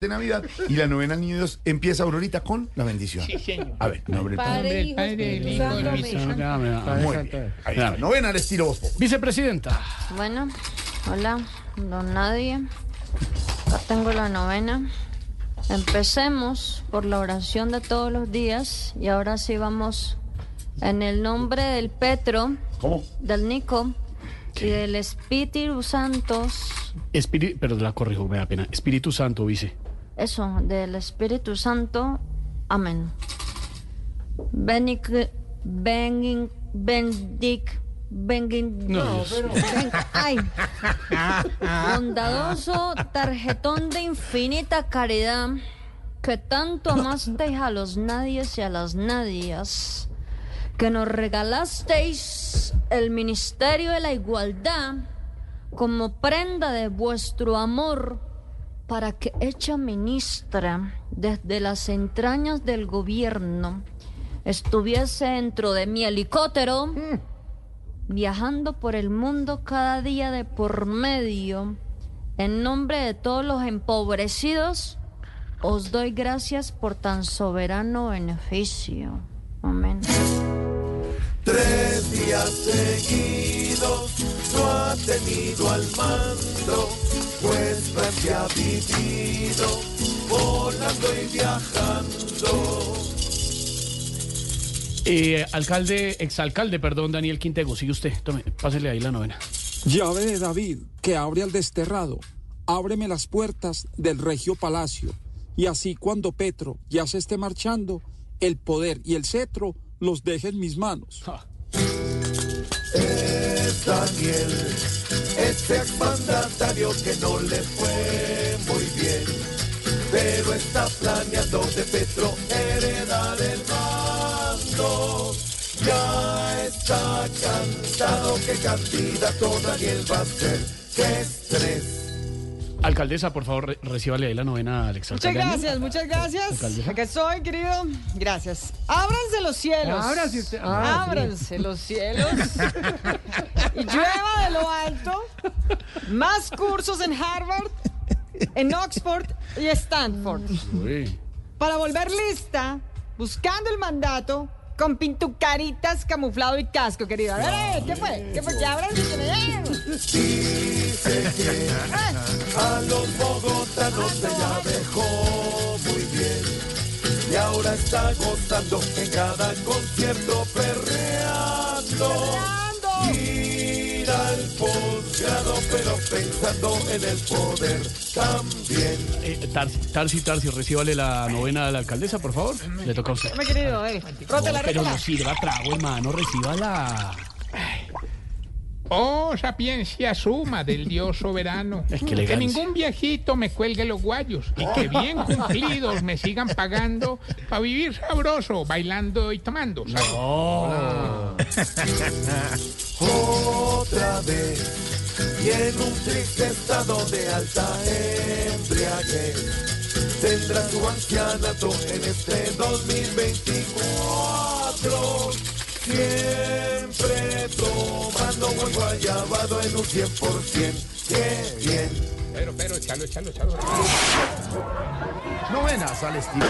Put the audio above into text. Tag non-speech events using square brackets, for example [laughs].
de Navidad y la novena al Niño Dios empieza Aurorita con la bendición. Sí, señor. A ver, nombre del Padre, Hijo, Espíritu Santo. Muy bien. Ahí está. Novena al estilo vos. Vicepresidenta. Bueno, hola, don Nadie. Acá tengo la novena. Empecemos por la oración de todos los días y ahora sí vamos en el nombre del Petro, ¿Cómo? del Nico y del Espíritu Santos. Espíritu, pero la corrijo, me da pena. Espíritu Santo, vice. Eso, del Espíritu Santo. Amén. Benic, bengin, bendic, bengin, No, ben- ay. Bondadoso tarjetón de infinita caridad que tanto amasteis a los nadies y a las nadias, que nos regalasteis el ministerio de la igualdad como prenda de vuestro amor para que hecha ministra desde las entrañas del gobierno estuviese dentro de mi helicóptero viajando por el mundo cada día de por medio en nombre de todos los empobrecidos os doy gracias por tan soberano beneficio. Amén Tres días seguidos no ha tenido al mando, pues Francia ha vivido volando y viajando. Eh, alcalde, exalcalde, perdón, Daniel Quintego, sigue usted. Tome, pásele ahí la novena. Llave de David, que abre al desterrado, ábreme las puertas del regio palacio, y así cuando Petro ya se esté marchando, el poder y el cetro los deje en mis manos. Es Daniel, ese exmandatario que no le fue muy bien, pero está planeando de Petro heredar el mando. Ya está cantado que candidato Daniel va a ser. ¡Qué estrés! Alcaldesa, por favor, re- recíbale ahí la novena al Muchas exalcalde. gracias, muchas gracias. Alcaldesa. Acá estoy, querido. Gracias. Ábranse los cielos. Ábrase usted. Ah, Ábranse los cielos. [laughs] y llueva de lo alto. Más cursos en Harvard, en Oxford y Stanford. Uy. Para volver lista, buscando el mandato con pintucaritas, camuflado y casco, querido. A ver, eh, ¿qué fue? ¿Qué fue? Me den. Dice que a los bogotanos ella dejó muy bien y ahora está gozando en cada concierto perreando. Ir al posgrado pero pensando en el poder también. Tarsi, Tarsi, Tarsi, recíbale la novena a la alcaldesa, por favor. Le toca a usted. Toma, querido, eh. Rótela, pero no sirva trago, hermano, recíbala. Oh, sapiencia suma del Dios soberano. [laughs] Es que que ningún viejito me cuelgue los guayos y que bien [laughs] cumplidos me sigan pagando para vivir sabroso, bailando y tomando. Salud. [laughs] otra vez y en un triste estado de alta embriaguez tendrá su ancianato en este 2024 siempre tomando buen guayabado en un 100% qué bien Pero, pero, échalo, échalo, échalo. Novenas al estilo.